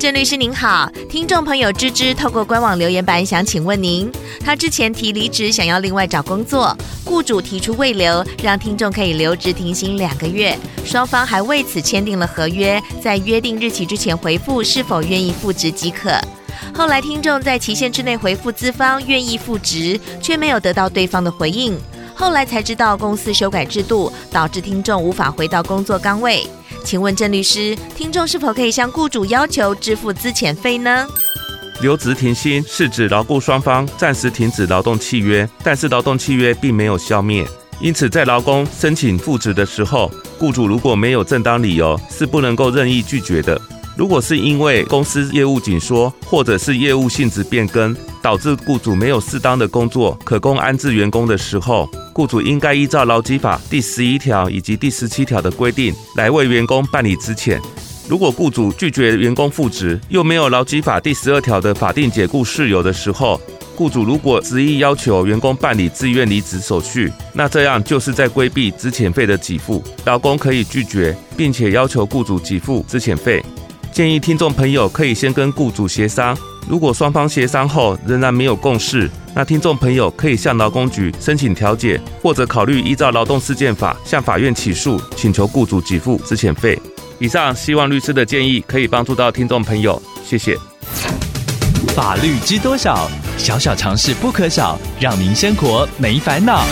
郑律师您好，听众朋友芝芝透过官网留言板想请问您，他之前提离职，想要另外找工作，雇主提出未留，让听众可以留职停薪两个月，双方还为此签订了合约，在约定日期之前回复是否愿意复职即可。后来听众在期限之内回复资方愿意复职，却没有得到对方的回应，后来才知道公司修改制度，导致听众无法回到工作岗位。请问郑律师，听众是否可以向雇主要求支付资遣费呢？留职停薪是指劳雇双方暂时停止劳动契约，但是劳动契约并没有消灭，因此在劳工申请复职的时候，雇主如果没有正当理由，是不能够任意拒绝的。如果是因为公司业务紧缩，或者是业务性质变更，导致雇主没有适当的工作可供安置员工的时候，雇主应该依照劳基法第十一条以及第十七条的规定来为员工办理资遣。如果雇主拒绝员工复职，又没有劳基法第十二条的法定解雇事由的时候，雇主如果执意要求员工办理自愿离职手续，那这样就是在规避资遣费的给付。劳工可以拒绝，并且要求雇主给付资遣费。建议听众朋友可以先跟雇主协商，如果双方协商后仍然没有共识，那听众朋友可以向劳工局申请调解，或者考虑依照劳动事件法向法院起诉，请求雇主给付资遣费。以上希望律师的建议可以帮助到听众朋友，谢谢。法律知多少？小小常识不可少，让您生活没烦恼。